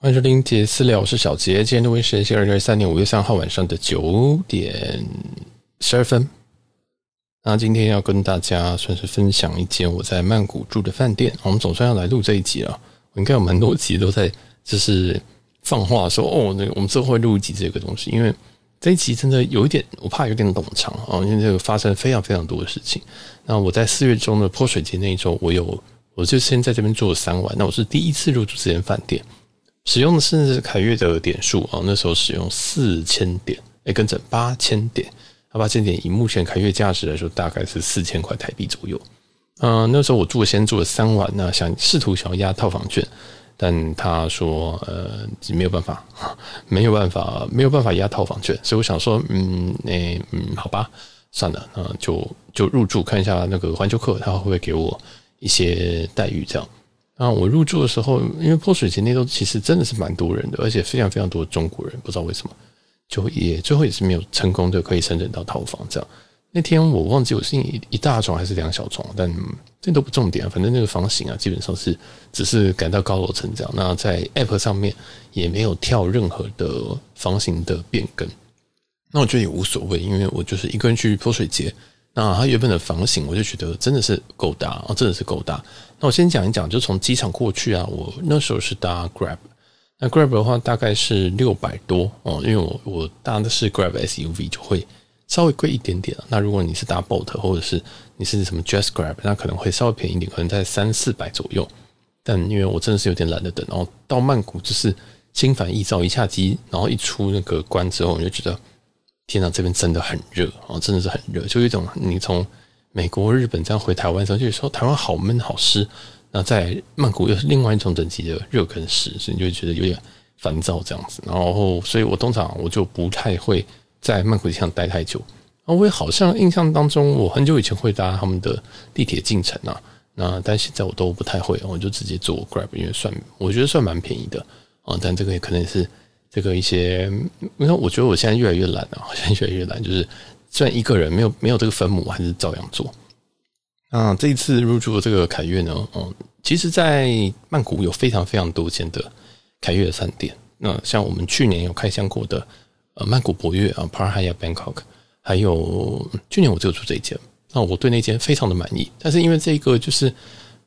欢迎收听杰私聊，我是小杰。今天录音时间是二零二三年五月三号晚上的九点十二分。那今天要跟大家算是分享一间我在曼谷住的饭店。我们总算要来录这一集了。我应该有蛮多集都在就是放话说哦，那我们之后会录一集这个东西，因为这一集真的有一点，我怕有点冗长啊，因为这个发生非常非常多的事情。那我在四月中的泼水节那一周，我有我就先在这边住了三晚。那我是第一次入住这间饭店。使用的是凯悦的点数啊，那时候使用四千点，哎，跟着八千点，那八千点以目前凯悦价值来说，大概是四千块台币左右。嗯、那时候我住先住了三晚，那想试图想要压套房券，但他说呃 没有办法，没有办法，没有办法压套房券，所以我想说，嗯，哎，嗯，好吧，算了，那就就入住看一下那个环球客他会不会给我一些待遇这样。啊，我入住的时候，因为泼水节那周其实真的是蛮多人的，而且非常非常多中国人，不知道为什么，就也最后也是没有成功的可以申请到套房。这样那天我忘记我是一一大床还是两小床，但这都不重点，反正那个房型啊，基本上是只是改到高楼层这样。那在 App 上面也没有跳任何的房型的变更，那我觉得也无所谓，因为我就是一个人去泼水节。那它原本的房型，我就觉得真的是够大啊，真的是够大。那我先讲一讲，就从机场过去啊，我那时候是搭 Grab，那 Grab 的话大概是六百多哦，因为我我搭的是 Grab SUV，就会稍微贵一点点。那如果你是搭 Boat 或者是你是什么 Just Grab，那可能会稍微便宜一点，可能在三四百左右。但因为我真的是有点懒得等，然后到曼谷就是心烦意躁，一下机，然后一出那个关之后，我就觉得。天呐，这边真的很热哦，真的是很热，就有一种你从美国、日本这样回台湾的时候，就说台湾好闷、好湿。那在曼谷又是另外一种等级的热跟湿，所以你就会觉得有点烦躁这样子。然后，所以我通常我就不太会在曼谷地上待太久。啊，我也好像印象当中，我很久以前会搭他们的地铁进城啊，那但现在我都不太会，我就直接坐 Grab，因为算我觉得算蛮便宜的啊。但这个也可能是。这个一些，因为我觉得我现在越来越懒了，好像越来越懒。就是虽然一个人没有没有这个分母，还是照样做。那，这一次入住的这个凯悦呢，嗯，其实，在曼谷有非常非常多间的凯悦的饭店。那像我们去年有开箱过的，呃，曼谷博悦啊，Park Hyatt Bangkok，还有去年我就住这一间，那我对那间非常的满意。但是因为这个就是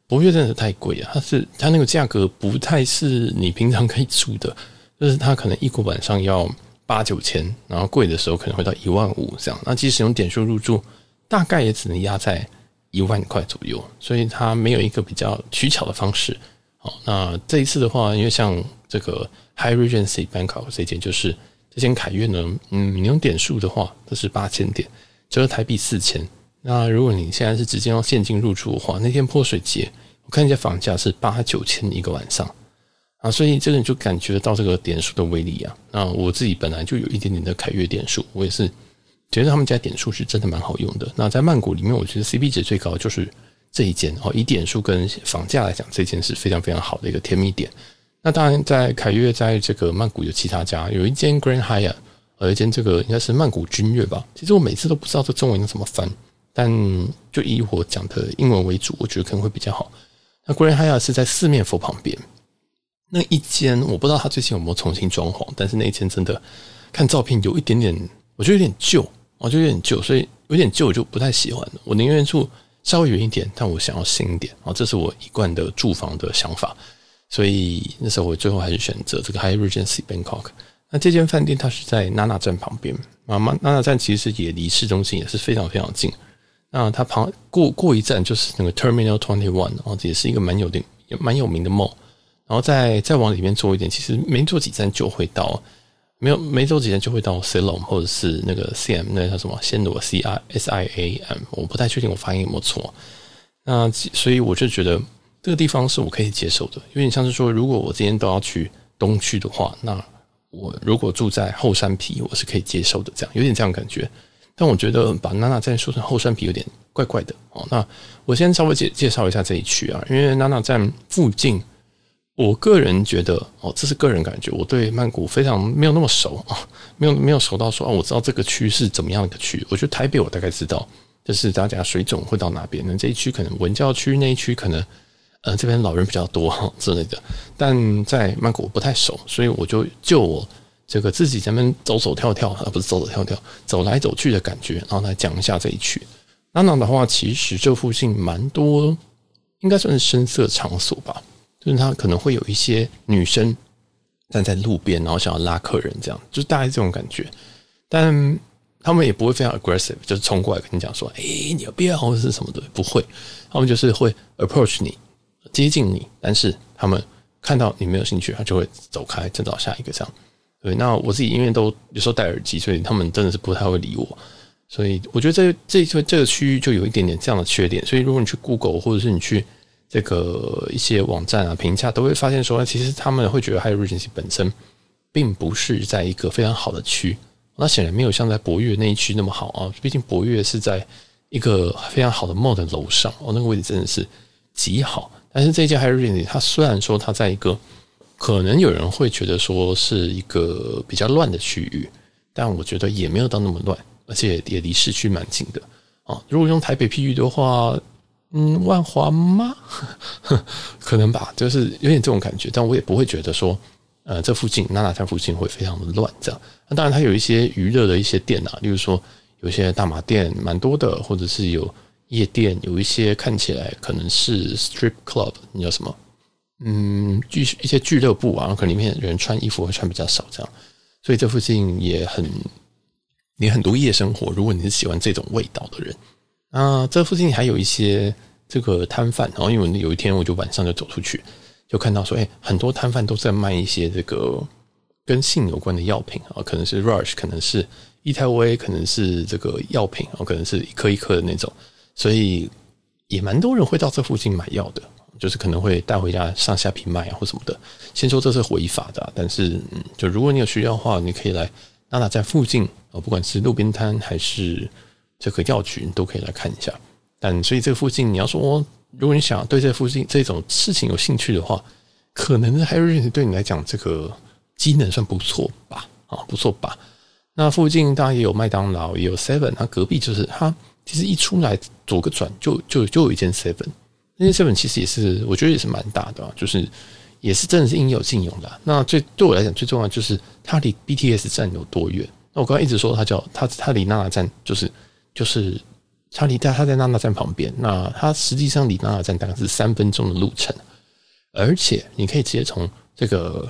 博悦真的是太贵了，它是它那个价格不太是你平常可以住的。就是它可能一个晚上要八九千，然后贵的时候可能会到一万五这样。那即使用点数入住，大概也只能压在一万块左右，所以它没有一个比较取巧的方式。好，那这一次的话，因为像这个 Hyatt Regency Bangkok 这间就是这间凯悦呢，嗯，你用点数的话，这是八千点，折合台币四千。那如果你现在是直接用现金入住的话，那天泼水节我看一下房价是八九千一个晚上。啊，所以这个你就感觉得到这个点数的威力啊。那我自己本来就有一点点的凯悦点数，我也是觉得他们家点数是真的蛮好用的。那在曼谷里面，我觉得 CP 值最高就是这一间哦。以点数跟房价来讲，这间是非常非常好的一个甜蜜点。那当然，在凯悦在这个曼谷有其他家，有一间 Grand Hyatt，有一间这个应该是曼谷君悦吧。其实我每次都不知道这中文应该怎么翻，但就以我讲的英文为主，我觉得可能会比较好。那 Grand Hyatt 是在四面佛旁边。那一间我不知道他最近有没有重新装潢，但是那一间真的看照片有一点点，我觉得有点旧，我觉得有点旧，所以有点旧我就不太喜欢。我宁愿住稍微远一点，但我想要新一点啊，这是我一贯的住房的想法。所以那时候我最后还是选择这个 Hyatt Regency Bangkok。那这间饭店它是在娜娜站旁边，啊，娜娜站其实也离市中心也是非常非常近。那它旁过过一站就是那个 Terminal Twenty One，哦，这也是一个蛮有点蛮有名的 mall。然后再再往里面坐一点，其实没坐几站就会到，没有没坐几站就会到 s i l o m 或者是那个 C M 那叫什么暹罗 C I S I A M，我不太确定我发音有没有错。那所以我就觉得这个地方是我可以接受的，有点像是说，如果我今天都要去东区的话，那我如果住在后山皮，我是可以接受的，这样有点这样感觉。但我觉得把娜娜站说成后山皮有点怪怪的哦。那我先稍微介介绍一下这一区啊，因为娜娜站附近。我个人觉得哦，这是个人感觉，我对曼谷非常没有那么熟啊，没有没有熟到说哦，我知道这个区是怎么样的一个区。我觉得台北我大概知道，就是大家水准会到哪边。那这一区可能文教区那一区可能呃，这边老人比较多 之类的。但在曼谷不太熟，所以我就就我这个自己在那边走走跳跳，而不是走走跳跳，走来走去的感觉，然后来讲一下这一区。那那的话，其实这附近蛮多，应该算是声色场所吧，就是他可能会有一些女生站在路边，然后想要拉客人，这样就是大概这种感觉。但他们也不会非常 aggressive，就是冲过来跟你讲说：“哎、你要不要或者是什么的？”不会，他们就是会 approach 你，接近你，但是他们看到你没有兴趣，他就会走开，再找下一个这样。对，那我自己因为都有时候戴耳机，所以他们真的是不太会理我。所以我觉得这这这个区域就有一点点这样的缺点。所以如果你去 Google 或者是你去这个一些网站啊评价，都会发现说，其实他们会觉得 Hyatt Regency 本身并不是在一个非常好的区。那显然没有像在博越那一区那么好啊。毕竟博越是在一个非常好的 mall 的楼上哦，那个位置真的是极好。但是这家 Hyatt Regency 它虽然说它在一个可能有人会觉得说是一个比较乱的区域，但我觉得也没有到那么乱。而且也离市区蛮近的啊！如果用台北譬喻的话，嗯，万华吗？可能吧，就是有点这种感觉。但我也不会觉得说，呃，这附近娜娜站附近会非常的乱这样。那当然，它有一些娱乐的一些店啊，例如说有一些大麻店蛮多的，或者是有夜店，有一些看起来可能是 strip club，你叫什么？嗯，俱一些俱乐部啊，可能里面人穿衣服会穿比较少这样。所以这附近也很。你很多夜生活，如果你是喜欢这种味道的人，啊，这附近还有一些这个摊贩。然后因为有一天我就晚上就走出去，就看到说，哎，很多摊贩都在卖一些这个跟性有关的药品啊，可能是 Rush，可能是伊泰威，可能是这个药品啊，可能是一颗一颗的那种，所以也蛮多人会到这附近买药的，就是可能会带回家上下皮卖啊或什么的。先说这是违法的，但是嗯，就如果你有需要的话，你可以来。娜娜在附近啊，不管是路边摊还是这个药局你，都可以来看一下。但所以这附近，你要说，如果你想对这附近这种事情有兴趣的话，可能 Harry 对你来讲，这个机能算不错吧？啊，不错吧？那附近当然也有麦当劳，也有 Seven，它隔壁就是它，其实一出来左个转就就就有一间 Seven，那间 Seven 其实也是我觉得也是蛮大的，就是。也是真的是应有尽有的。那最对我来讲最重要就是它离 BTS 站有多远？那我刚刚一直说它叫它它离娜娜站就是就是它离在它在娜娜站旁边。那它实际上离娜娜站大概是三分钟的路程，而且你可以直接从这个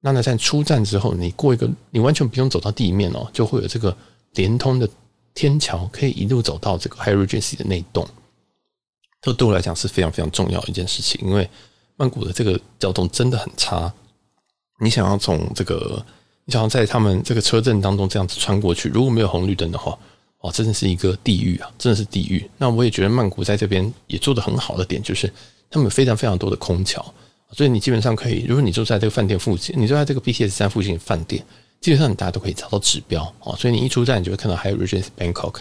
娜娜站出站之后，你过一个你完全不用走到地面哦，就会有这个连通的天桥，可以一路走到这个 Hyatt Regency 的那一栋。这对我来讲是非常非常重要一件事情，因为。曼谷的这个交通真的很差，你想要从这个，你想要在他们这个车阵当中这样子穿过去，如果没有红绿灯的话，哦，真的是一个地狱啊，真的是地狱。那我也觉得曼谷在这边也做得很好的点，就是他们有非常非常多的空桥，所以你基本上可以，如果你住在这个饭店附近，你住在这个 BTS 站附近的饭店，基本上你大家都可以找到指标哦，所以你一出站，你就会看到还有 Regent Bangkok，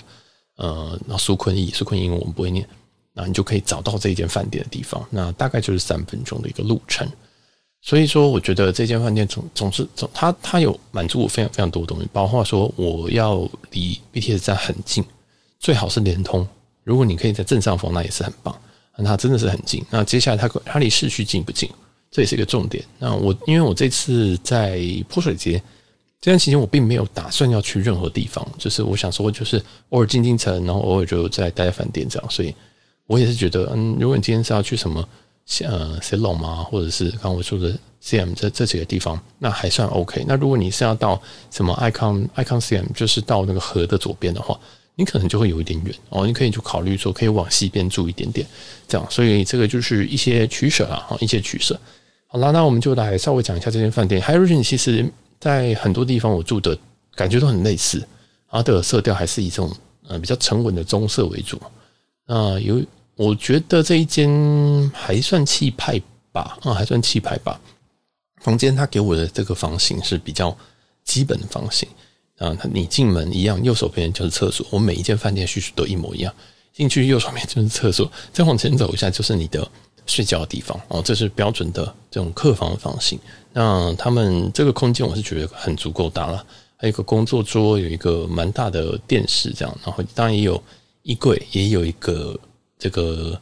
呃，然后苏坤逸，苏坤逸，我们不会念。那你就可以找到这一间饭店的地方，那大概就是三分钟的一个路程。所以说，我觉得这间饭店总总是总，它它有满足我非常非常多的东西，包括说我要离 BTS 站很近，最好是连通。如果你可以在正上方，那也是很棒。那它真的是很近。那接下来它它离市区近不近？这也是一个重点。那我因为我这次在泼水节这段期间，我并没有打算要去任何地方，就是我想说，就是偶尔进进城，然后偶尔就在待在饭店这样，所以。我也是觉得，嗯，如果你今天是要去什么，呃，Siloam 嘛，或者是刚我说的 CM 这这几个地方，那还算 OK。那如果你是要到什么 Icon Icon CM，就是到那个河的左边的话，你可能就会有一点远哦。你可以就考虑说，可以往西边住一点点，这样。所以这个就是一些取舍啊，一些取舍。好啦，那我们就来稍微讲一下这间饭店。h y r i g e n 其实在很多地方我住的感觉都很类似，它的色调还是以这种呃比较沉稳的棕色为主。那有。我觉得这一间还算气派吧，啊，还算气派吧。房间他给我的这个房型是比较基本的房型啊，你进门一样，右手边就是厕所。我每一间饭店叙述都一模一样，进去右手边就是厕所，再往前走一下就是你的睡觉的地方哦，这是标准的这种客房的房型。那他们这个空间我是觉得很足够大了，还有一个工作桌，有一个蛮大的电视这样，然后当然也有衣柜，也有一个。这个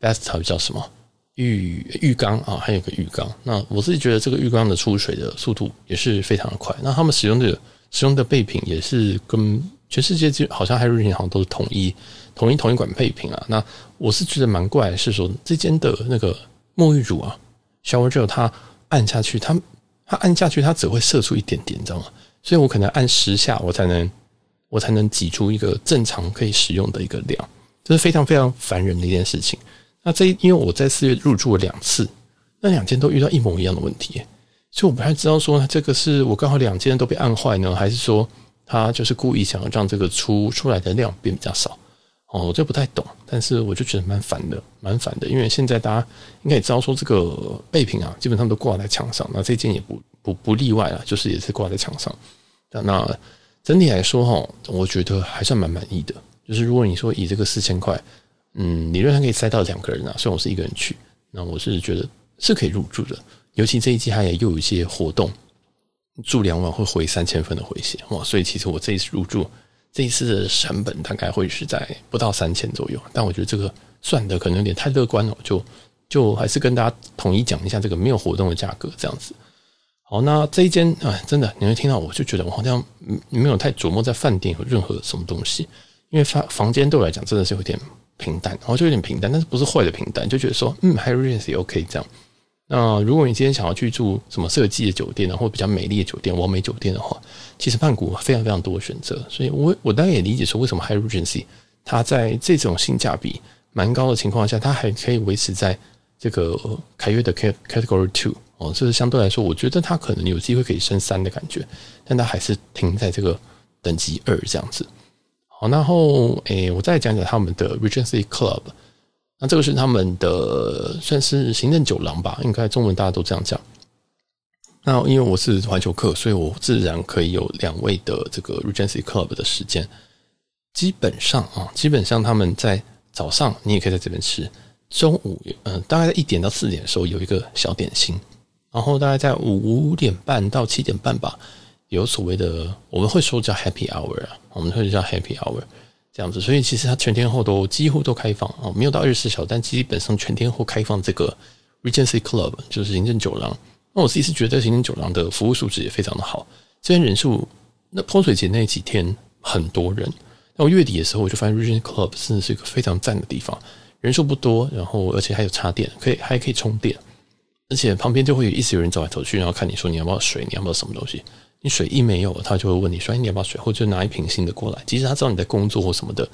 bathtub 叫什么？浴浴缸啊，还有个浴缸。那我自己觉得这个浴缸的出水的速度也是非常的快。那他们使用的使用的备品也是跟全世界就好像还有人好像都是统一统一同一款备品啊。那我是觉得蛮怪是说这间的那个沐浴乳啊，Shower Gel 它按下去，它它按下去它只会射出一点点，你知道吗？所以我可能按十下我才能我才能挤出一个正常可以使用的一个量，这是非常非常烦人的一件事情。那这因为我在四月入住了两次，那两间都遇到一模一样的问题，所以我不太知道说这个是我刚好两间都被按坏呢，还是说他就是故意想要让这个出出来的量变比较少哦，我这不太懂，但是我就觉得蛮烦的，蛮烦的，因为现在大家应该也知道说这个备品啊，基本上都挂在墙上，那这件也不不不例外了，就是也是挂在墙上。那整体来说哈，我觉得还算蛮满意的，就是如果你说以这个四千块。嗯，理论上可以塞到两个人啊。虽然我是一个人去，那我是觉得是可以入住的。尤其这一季它也又有一些活动，住两晚会回三千分的回血哇！所以其实我这一次入住，这一次的成本大概会是在不到三千左右。但我觉得这个算的可能有点太乐观了，就就还是跟大家统一讲一下这个没有活动的价格这样子。好，那这一间啊，真的你会听到，我就觉得我好像没有太琢磨在饭店有任何什么东西，因为房房间对我来讲真的是有点。平淡，然后就有点平淡，但是不是坏的平淡，就觉得说，嗯，hi Regency OK 这样。那如果你今天想要去住什么设计的酒店啊，或比较美丽的酒店、完美酒店的话，其实曼谷非常非常多的选择。所以我我当然也理解说，为什么 hi Regency 它在这种性价比蛮高的情况下，它还可以维持在这个凯悦的 Category Two 哦，这是相对来说，我觉得它可能有机会可以升三的感觉，但它还是停在这个等级二这样子。好，然后诶，我再讲讲他们的 Regency Club。那这个是他们的算是行政酒廊吧，应该中文大家都这样讲。那因为我是环球客，所以我自然可以有两位的这个 Regency Club 的时间。基本上啊，基本上他们在早上你也可以在这边吃，中午嗯，大概在一点到四点的时候有一个小点心，然后大概在五点半到七点半吧。有所谓的，我们会说叫 Happy Hour 啊，我们会叫 Happy Hour 这样子，所以其实它全天候都几乎都开放啊，没有到二十四小时，但基本上全天候开放这个 Regency Club 就是行政酒廊。那我自己是觉得行政酒廊的服务素质也非常的好，这边人数那泼水节那几天很多人，那我月底的时候我就发现 Regency Club 真的是一个非常赞的地方，人数不多，然后而且还有插电，可以还可以充电，而且旁边就会有一直有人走来走去，然后看你说你要不要水，你要不要什么东西。你水一没有，他就会问你说：“你要不要水？”或者拿一瓶新的过来。即使他知道你在工作或什么的，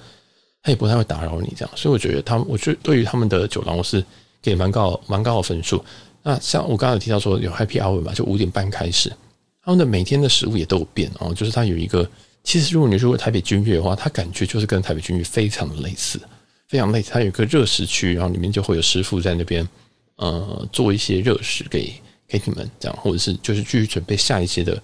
他也不太会打扰你这样。所以我觉得他们，我觉得对于他们的酒廊，我是给蛮高蛮高的分数。那像我刚才提到说有 Happy Hour 嘛，就五点半开始。他们的每天的食物也都有变哦，就是它有一个，其实如果你如果台北君悦的话，它感觉就是跟台北君悦非常的类似，非常类似。它有一个热食区，然后里面就会有师傅在那边呃做一些热食给给你们这样，或者是就是继续准备下一些的。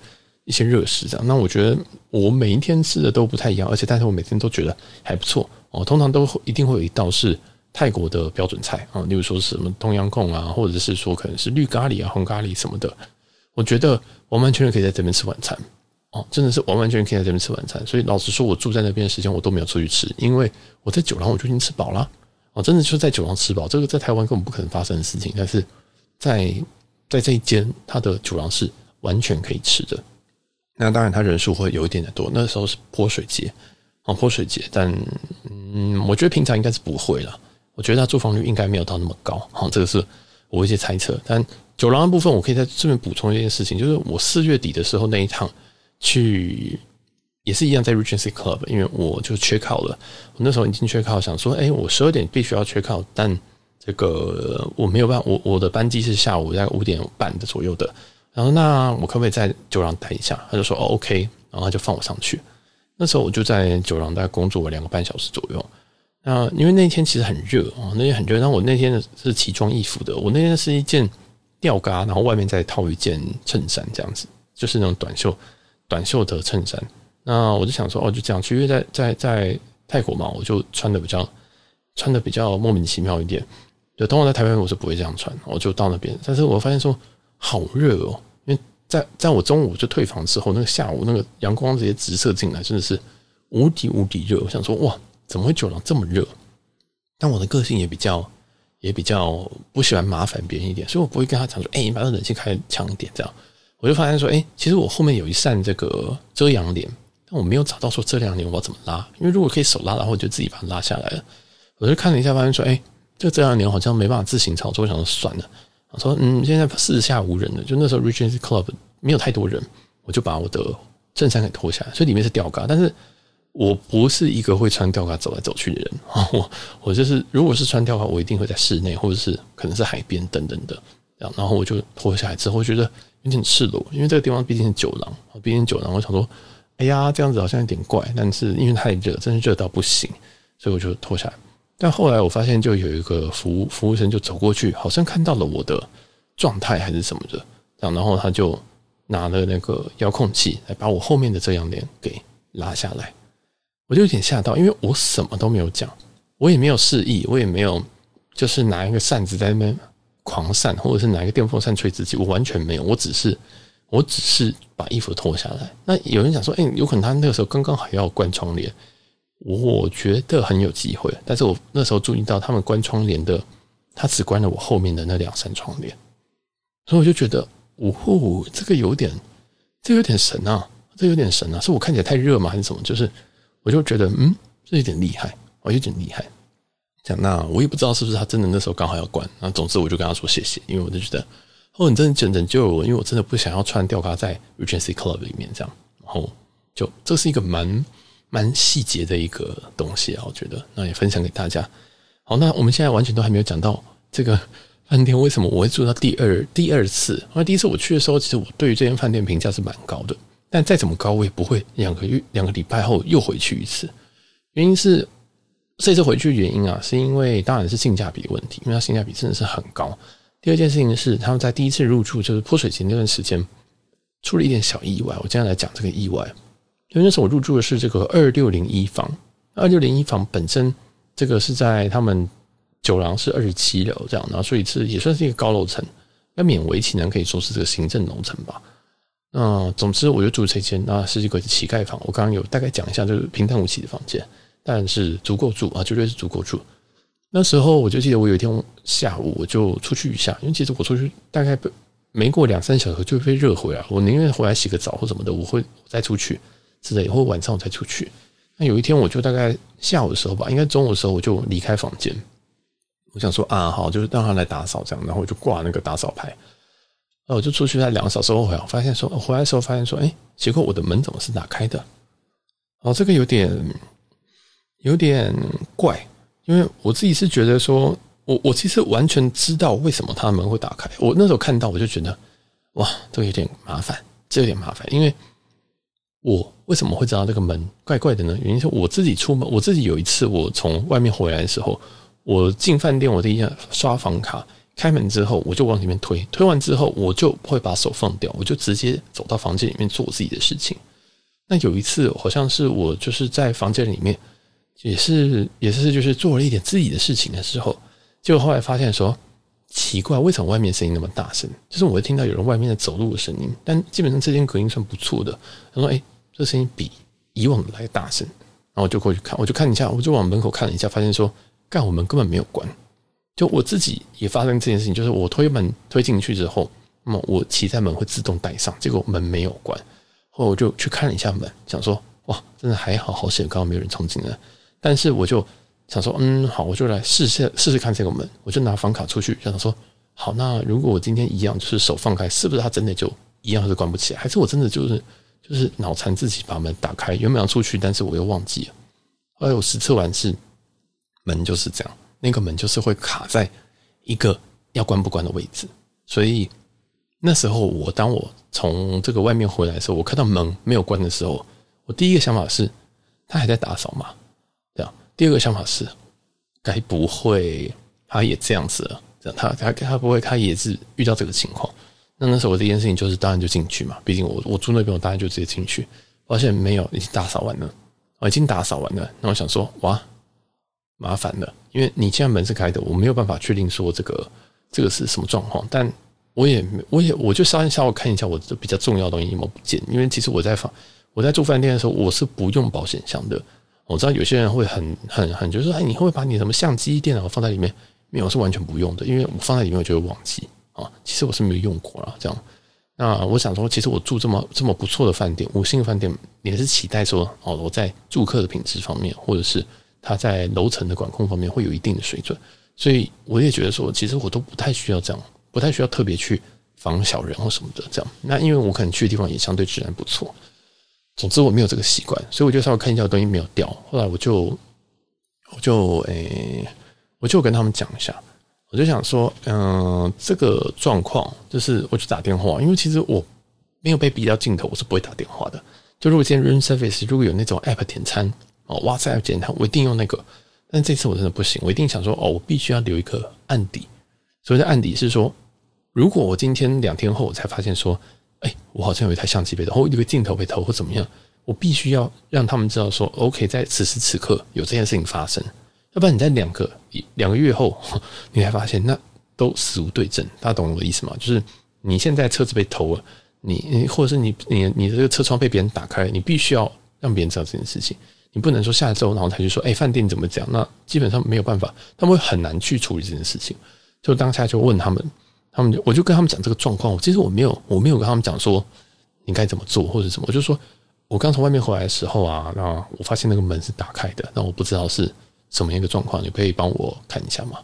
一些热食这样，那我觉得我每一天吃的都不太一样，而且但是我每天都觉得还不错哦。通常都会一定会有一道是泰国的标准菜啊，例如说是什么冬阴功啊，或者是说可能是绿咖喱啊、红咖喱什么的。我觉得完完全全可以在这边吃晚餐哦，真的是完完全全可以在这边吃晚餐。所以老实说，我住在那边的时间我都没有出去吃，因为我在酒廊我就已经吃饱了哦，真的就是在酒廊吃饱。这个在台湾根本不可能发生的事情，但是在在这一间它的酒廊是完全可以吃的。那当然，他人数会有一点点多。那时候是泼水节，啊，泼水节。但嗯，我觉得平常应该是不会了。我觉得他住房率应该没有到那么高。好，这个是我一些猜测。但酒廊的部分，我可以在这边补充一件事情，就是我四月底的时候那一趟去，也是一样在 Regency Club，因为我就缺考了。我那时候已经缺考想说，哎，我十二点必须要缺考但这个我没有办法，我我的班机是下午大概五点半的左右的。然后那我可不可以在酒廊待一下？他就说哦 OK，然后他就放我上去。那时候我就在酒廊大概工作了两个半小时左右。那因为那天其实很热啊，那天很热。然后我那天是奇装异服的，我那天是一件吊嘎，然后外面再套一件衬衫，这样子就是那种短袖短袖的衬衫。那我就想说哦，就这样去，因为在在在泰国嘛，我就穿的比较穿的比较莫名其妙一点。就通常在台湾我是不会这样穿，我就到那边，但是我发现说好热哦。因为在在我中午就退房之后，那个下午那个阳光直接直射进来，真的是无敌无敌热。我想说，哇，怎么会酒廊这么热？但我的个性也比较也比较不喜欢麻烦别人一点，所以我不会跟他讲说，哎，你把那冷气开强一点这样。我就发现说，哎，其实我后面有一扇这个遮阳帘，但我没有找到说遮阳帘我要怎么拉，因为如果可以手拉的话，我就自己把它拉下来了。我就看了一下，发现说，哎，这个遮阳帘好像没办法自行操作，我想说算了。我说，嗯，现在四下无人了，就那时候 Regency Club 没有太多人，我就把我的衬衫给脱下来，所以里面是吊嘎，但是我不是一个会穿吊嘎走来走去的人，我我就是如果是穿吊嘎，我一定会在室内或者是可能是海边等等的，然后我就脱下来之后，我觉得。有点赤裸，因为这个地方毕竟是酒廊，毕竟酒廊，我想说，哎呀，这样子好像有点怪，但是因为太热，真是热到不行，所以我就脱下来。但后来我发现，就有一个服务服务生就走过去，好像看到了我的状态还是什么的，这样，然后他就拿了那个遥控器来把我后面的遮阳帘给拉下来，我就有点吓到，因为我什么都没有讲，我也没有示意，我也没有就是拿一个扇子在那边。狂扇，或者是拿一个电风扇吹自己，我完全没有，我只是，我只是把衣服脱下来。那有人讲说，哎，有可能他那个时候刚刚好要关窗帘，我觉得很有机会。但是我那时候注意到他们关窗帘的，他只关了我后面的那两扇窗帘，所以我就觉得，呜呼，这个有点，这有点神啊，这有点神啊，是我看起来太热吗，还是什么？就是我就觉得，嗯，这有点厉害，哦，有点厉害。讲那我也不知道是不是他真的那时候刚好要关，那总之我就跟他说谢谢，因为我就觉得哦，你真的拯拯救了我，因为我真的不想要穿吊嘎在 Regency Club 里面这样，然后就这是一个蛮蛮细节的一个东西啊，我觉得那也分享给大家。好，那我们现在完全都还没有讲到这个饭店为什么我会住到第二第二次，因为第一次我去的时候，其实我对于这间饭店评价是蛮高的，但再怎么高我也不会两个月两个礼拜后又回去一次，原因是。这次回去的原因啊，是因为当然是性价比问题，因为它性价比真的是很高。第二件事情是，他们在第一次入住就是泼水节那段时间出了一点小意外。我接下来讲这个意外，因为那时候我入住的是这个二六零一房，二六零一房本身这个是在他们酒廊是二十七楼这样，然后所以是也算是一个高楼层，那勉为其难可以说是这个行政楼层吧。那总之我就住这间，那是一个乞丐房。我刚刚有大概讲一下，就是平淡无奇的房间。但是足够住啊，绝对是足够住。那时候我就记得，我有一天下午我就出去一下，因为其实我出去大概没过两三小时就被热回来。我宁愿回来洗个澡或什么的，我会再出去之类，或晚上我再出去。那有一天我就大概下午的时候吧，应该中午的时候我就离开房间。我想说啊，好，就是让他来打扫这样，然后我就挂那个打扫牌。那我就出去在两个小时后回来，我发现说回来的时候发现说，哎，结果我的门怎么是打开的？哦，这个有点。有点怪，因为我自己是觉得说，我我其实完全知道为什么他们会打开。我那时候看到，我就觉得，哇，这个有点麻烦，这有点麻烦。因为我为什么会知道这个门怪怪的呢？原因是我自己出门，我自己有一次我从外面回来的时候，我进饭店，我第一下刷房卡，开门之后我就往里面推，推完之后我就会把手放掉，我就直接走到房间里面做我自己的事情。那有一次好像是我就是在房间里面。也是也是就是做了一点自己的事情的时候，结果后来发现说奇怪，为什么外面声音那么大声？就是我会听到有人外面的走路的声音，但基本上这间隔音算不错的。他说：“哎，这声音比以往来大声。”然后我就过去看，我就看一下，我就往门口看了一下，发现说，干，我门根本没有关。就我自己也发生这件事情，就是我推门推进去之后，那么我骑在门会自动带上，结果门没有关。后来我就去看了一下门，想说：“哇，真的还好，好险，刚刚没有人冲进来。”但是我就想说，嗯，好，我就来试试试试看这个门。我就拿房卡出去，想说，好，那如果我今天一样，就是手放开，是不是它真的就一样是关不起来？还是我真的就是就是脑残自己把门打开，原本要出去，但是我又忘记了。后来我实测完是门就是这样，那个门就是会卡在一个要关不关的位置。所以那时候我当我从这个外面回来的时候，我看到门没有关的时候，我第一个想法是。他还在打扫嘛？这样。第二个想法是，该不会他也这样子了？这样，他他他不会，他也是遇到这个情况。那那时候我第一件事情就是，当然就进去嘛。毕竟我我住那边，我当然就直接进去。发现没有，已经打扫完了。我已经打扫完了。那我想说，哇，麻烦了，因为你现在门是开的，我没有办法确定说这个这个是什么状况。但我也我也我就稍微稍微看一下我这比较重要的东西有没有不见，因为其实我在房。我在住饭店的时候，我是不用保险箱的。我知道有些人会很很很，就是说，哎，你会把你什么相机、电脑放在里面？没有，是完全不用的，因为我放在里面我就会忘记啊。其实我是没有用过了，这样。那我想说，其实我住这么这么不错的饭店，五星饭店，也是期待说，哦，我在住客的品质方面，或者是他在楼层的管控方面会有一定的水准。所以我也觉得说，其实我都不太需要这样，不太需要特别去防小人或什么的这样。那因为我可能去的地方也相对治安不错。总之我没有这个习惯，所以我就稍微看一下东西没有掉。后来我就我就诶、我就跟他们讲一下，我就想说，嗯、这个状况就是我去打电话，因为其实我没有被逼到尽头，我是不会打电话的。就如果今天 room service 如果有那种 app 点餐哦，WhatsApp 点餐，我一定用那个。但这次我真的不行，我一定想说，哦，我必须要留一个案底。所谓的案底是说，如果我今天两天后我才发现说，哎，我好像有一台相机被偷，或有一个镜头被偷，或怎么样，我必须要让他们知道说，OK，在此时此刻有这件事情发生。要不然你在两个两个月后，你才发现，那都死无对证。大家懂我的意思吗？就是你现在车子被偷了，你或者是你你你这个车窗被别人打开，你必须要让别人知道这件事情。你不能说下周然后他就说，哎，饭店怎么讲？那基本上没有办法，他们会很难去处理这件事情。就当下就问他们，他们我就跟他们讲这个状况。其实我没有我没有跟他们讲说你该怎么做或者什么，我就说我刚从外面回来的时候啊，那我发现那个门是打开的，那我不知道是什么样一个状况，你可以帮我看一下吗？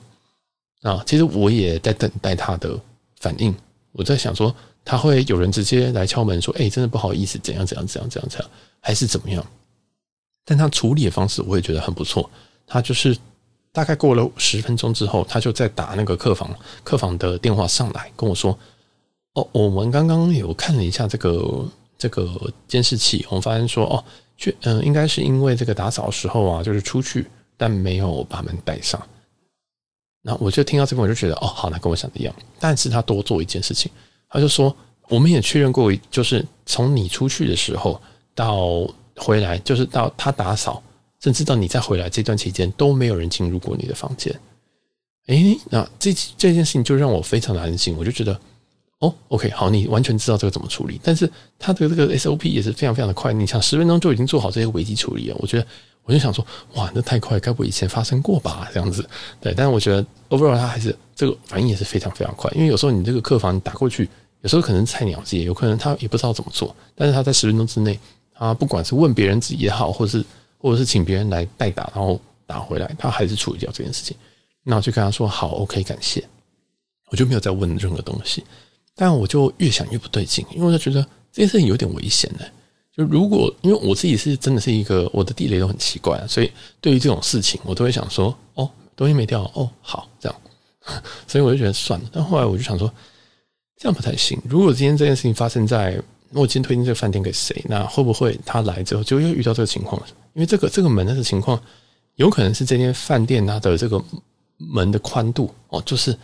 啊，其实我也在等待他的反应。我在想说，他会有人直接来敲门说，哎，真的不好意思，怎样怎样怎样怎样怎样，还是怎么样？但他处理的方式我也觉得很不错，他就是大概过了十分钟之后，他就在打那个客房客房的电话上来跟我说：“哦，我们刚刚有看了一下这个这个监视器，我们发现说哦，确嗯，应该是因为这个打扫的时候啊，就是出去但没有把门带上。”那我就听到这边我就觉得哦，好，那跟我想的一样。但是他多做一件事情，他就说我们也确认过，就是从你出去的时候到。回来就是到他打扫，甚至到你再回来这段期间都没有人进入过你的房间。诶，那这这件事情就让我非常的安心，我就觉得哦，OK，好，你完全知道这个怎么处理。但是他的这个 SOP 也是非常非常的快，你想十分钟就已经做好这些危机处理了。我觉得我就想说，哇，那太快，该不会以前发生过吧？这样子，对。但是我觉得 overall 他还是这个反应也是非常非常快，因为有时候你这个客房打过去，有时候可能菜鸟机，有可能他也不知道怎么做，但是他在十分钟之内。他不管是问别人自己也好，或者是或者是请别人来代打，然后打回来，他还是处理掉这件事情。那我就跟他说好，OK，感谢。我就没有再问任何东西。但我就越想越不对劲，因为我就觉得这件事情有点危险呢。就如果因为我自己是真的是一个我的地雷都很奇怪，所以对于这种事情，我都会想说哦，东西没掉哦，好这样。所以我就觉得算了。但后来我就想说，这样不太行。如果今天这件事情发生在我今天推荐这个饭店给谁？那会不会他来之后就又遇到这个情况？因为这个这个门的情况，有可能是这间饭店它的这个门的宽度哦，就是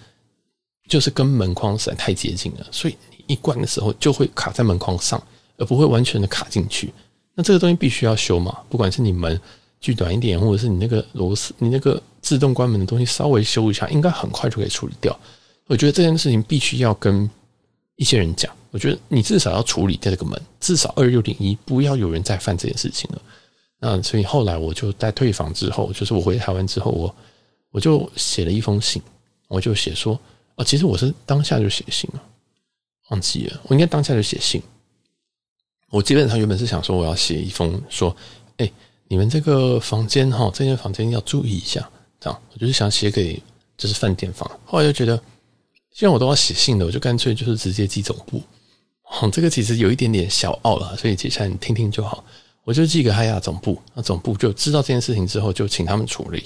就是跟门框实在太接近了，所以你一关的时候就会卡在门框上，而不会完全的卡进去。那这个东西必须要修嘛？不管是你门锯短一点，或者是你那个螺丝、你那个自动关门的东西稍微修一下，应该很快就可以处理掉。我觉得这件事情必须要跟一些人讲。我觉得你至少要处理掉这个门，至少二六零一不要有人再犯这件事情了。那所以后来我就在退房之后，就是我回台湾之后，我我就写了一封信，我就写说，哦，其实我是当下就写信了，忘记了，我应该当下就写信。我基本上原本是想说我要写一封说，哎，你们这个房间哈，这间房间要注意一下，这样，我就是想写给就是饭店房。后来就觉得，既然我都要写信了，我就干脆就是直接寄总部。哦，这个其实有一点点小傲了，所以接下来你听听就好。我就寄给海雅总部，那总部就知道这件事情之后，就请他们处理。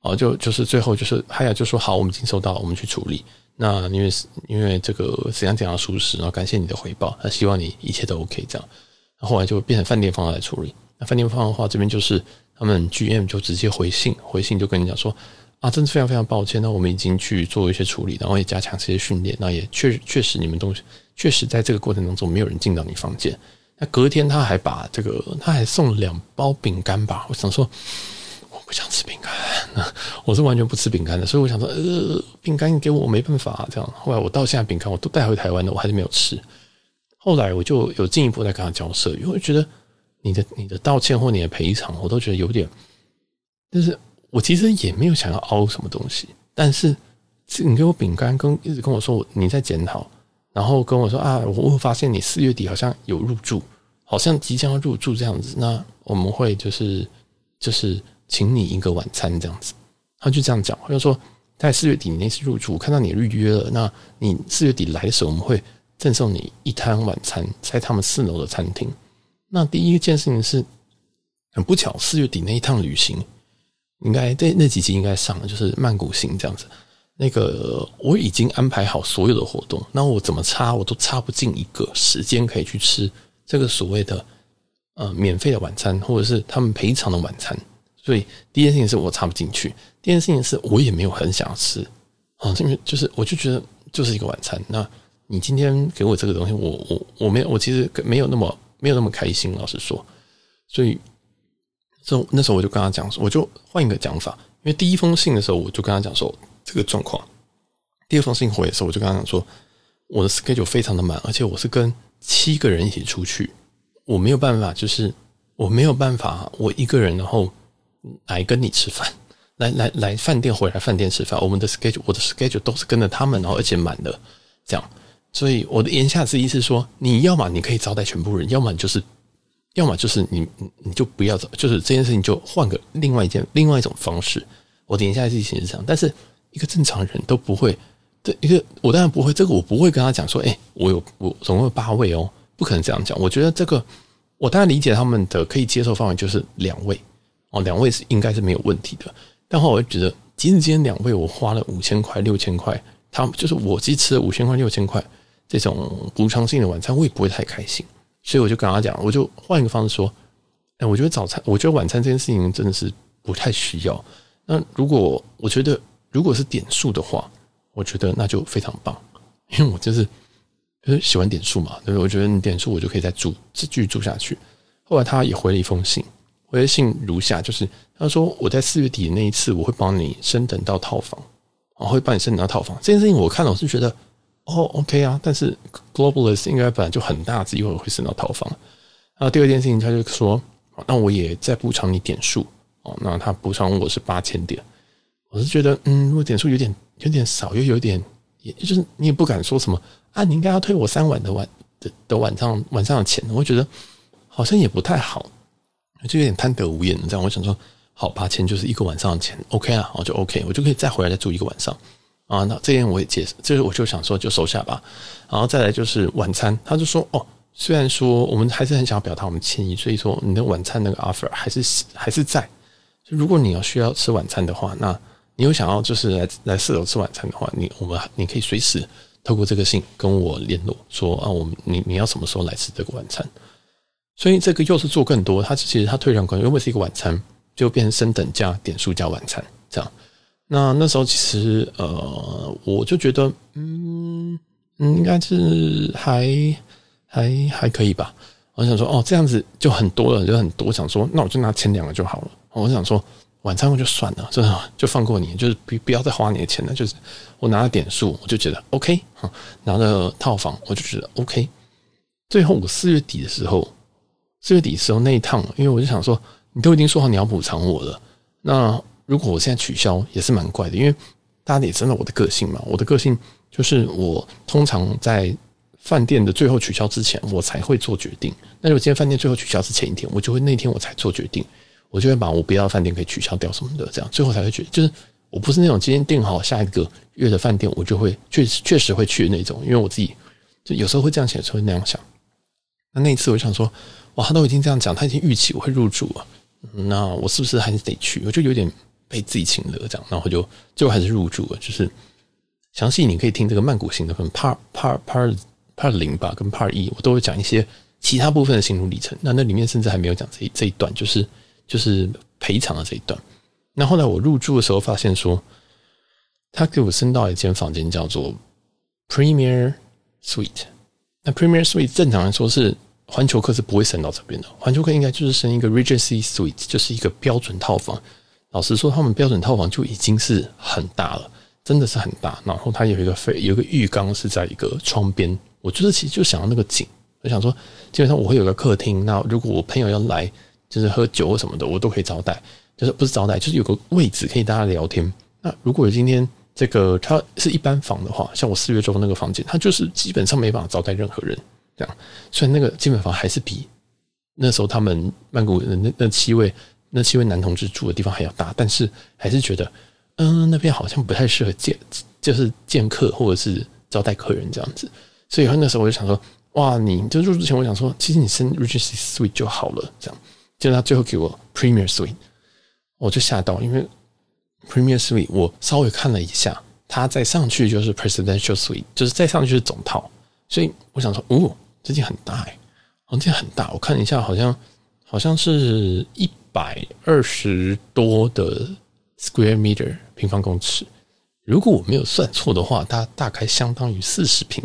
哦，就就是最后就是海雅就说好，我们已经收到，我们去处理。那因为因为这个怎样怎样舒适，然后感谢你的回报，那希望你一切都 OK 这样。那后来就变成饭店方来处理。那饭店方的话，这边就是他们 GM 就直接回信，回信就跟你讲说。啊，真的非常非常抱歉。那我们已经去做一些处理，然后也加强这些训练。那也确确实，你们东西确实在这个过程当中没有人进到你房间。那隔天他还把这个，他还送两包饼干吧。我想说，不想吃饼干，我是完全不吃饼干的。所以我想说，呃，饼干给我，我没办法这样。后来我到现在饼干我都带回台湾了，我还是没有吃。后来我就有进一步在跟他交涉，因为我觉得你的你的道歉或你的赔偿，我都觉得有点，就是。我其实也没有想要凹什么东西，但是你给我饼干，跟一直跟我说你在检讨，然后跟我说啊，我会发现你四月底好像有入住，好像即将要入住这样子，那我们会就是就是请你一个晚餐这样子。他就这样讲，他就说在四月底你那次入住，看到你预约了，那你四月底来的时候，我们会赠送你一摊晚餐，在他们四楼的餐厅。那第一件事情是很不巧，四月底那一趟旅行，应该在那几集应该上了，就是曼谷行这样子。那个我已经安排好所有的活动，那我怎么插我都插不进一个时间可以去吃这个所谓的呃免费的晚餐，或者是他们赔偿的晚餐。所以第一件事情是我插不进去，第二件事情是我也没有很想吃啊，这边就是我就觉得就是一个晚餐。那你今天给我这个东西，我我我没有，我其实没有那么没有那么开心，老实说。所以，就那时候我就跟他讲说，我就换一个讲法，因为第一封信的时候我就跟他讲说。这个状况，第二封信回的时候，我就跟他讲说，我的 schedule 非常的满，而且我是跟七个人一起出去，我没有办法，就是我没有办法，我一个人然后来跟你吃饭，来来来饭店回来饭店吃饭，我们的 schedule，我的 schedule 都是跟着他们，然后而且满的这样，所以我的言下之意是说，你要么你可以招待全部人，要么就是，要么就是你你就不要走，就是这件事情就换个另外一件另外一种方式。我的言下之意其实是这样，但是。一个正常人都不会，这一个我当然不会，这个我不会跟他讲说，哎，我有我总共有八位哦，不可能这样讲。我觉得这个我当然理解他们的可以接受范围就是两位哦，两位是应该是没有问题的。但后我就觉得，即使今天两位我花了五千块、六千块，他就是我即吃了五千块、六千块这种补偿性的晚餐，我也不会太开心。所以我就跟他讲，我就换一个方式说，哎，我觉得早餐，我觉得晚餐这件事情真的是不太需要。那如果我觉得。如果是点数的话，我觉得那就非常棒，因为我就是就是喜欢点数嘛，对不对？我觉得你点数，我就可以再住继续住下去。后来他也回了一封信，回的信如下，就是他说我在四月底的那一次，我会帮你升等到套房，我会帮你升等到套房。这件事情我看了，我是觉得哦，OK 啊，但是 Globalist 应该本来就很大，只一会会升到套房。然后第二件事情，他就说，那我也再补偿你点数哦，那他补偿我是八千点。我是觉得，嗯，如果点数有点有点少，又有点，也就是你也不敢说什么啊，你应该要退我三晚的晚的的晚上晚上的钱。我觉得好像也不太好，就有点贪得无厌。这样，我想说，好，八千就是一个晚上的钱，OK 啊，我就 OK，我就可以再回来再住一个晚上啊。那这样我也接受，就是我就想说，就收下吧。然后再来就是晚餐，他就说，哦，虽然说我们还是很想要表达我们歉意，所以说你的晚餐那个 offer 还是还是在。就如果你要需要吃晚餐的话，那你有想要就是来来四楼吃晚餐的话，你我们你可以随时透过这个信跟我联络，说啊，我们你你要什么时候来吃这个晚餐？所以这个又是做更多，它其实它退让更多，因为是一个晚餐，就变成升等加点数加晚餐这样。那那时候其实呃，我就觉得嗯嗯，应该是还还还可以吧。我想说哦，这样子就很多了，就很多。我想说那我就拿前两个就好了。我想说。晚餐我就算了，真的就放过你，就是不不要再花你的钱了。就是我拿了点数，我就觉得 OK 哈，拿了套房我就觉得 OK。最后我四月底的时候，四月底的时候那一趟，因为我就想说，你都已经说好你要补偿我了，那如果我现在取消也是蛮怪的，因为大家也知道我的个性嘛，我的个性就是我通常在饭店的最后取消之前，我才会做决定。那如果今天饭店最后取消是前一天，我就会那天我才做决定。我就会把我不要的饭店给取消掉什么的，这样最后才会去。就是我不是那种今天订好下一个月的饭店，我就会确实确实会去的那种，因为我自己就有时候会这样想，有时候会那样想。那那一次我想说，哇，他都已经这样讲，他已经预期我会入住了，那我是不是还是得去？我就有点被自己请了这样，然后就最后还是入住了。就是详细你可以听这个曼谷行的，分 Part Part Part Part 零吧，跟 Part 一，我都会讲一些其他部分的心路历程。那那里面甚至还没有讲这这一段，就是。就是赔偿的这一段。那后来我入住的时候，发现说，他给我升到一间房间，叫做 Premier Suite。那 Premier Suite 正常来说是环球客是不会升到这边的，环球客应该就是升一个 Regency Suite，就是一个标准套房。老实说，他们标准套房就已经是很大了，真的是很大。然后它有一个飞，有一个浴缸是在一个窗边。我觉得其实就想要那个景，我想说，基本上我会有个客厅。那如果我朋友要来，就是喝酒什么的，我都可以招待。就是不是招待，就是有个位置可以大家聊天。那如果今天这个它是一般房的话，像我四月中那个房间，它就是基本上没办法招待任何人。这样，虽然那个基本房还是比那时候他们曼谷的那那七位那七位男同志住的地方还要大，但是还是觉得，嗯，那边好像不太适合见，就是见客或者是招待客人这样子。所以那时候我就想说，哇，你就入住之前我想说，其实你升 Regency Suite 就好了，这样。结果他最后给我 Premier Suite，我就吓到，因为。Premier Suite，我稍微看了一下，它再上去就是 Presidential Suite，就是再上去是总套。所以我想说，哦，这间很大哎，哦，这间很大。我看一下，好像好像是一百二十多的 square meter 平方公尺。如果我没有算错的话，它大概相当于四十平，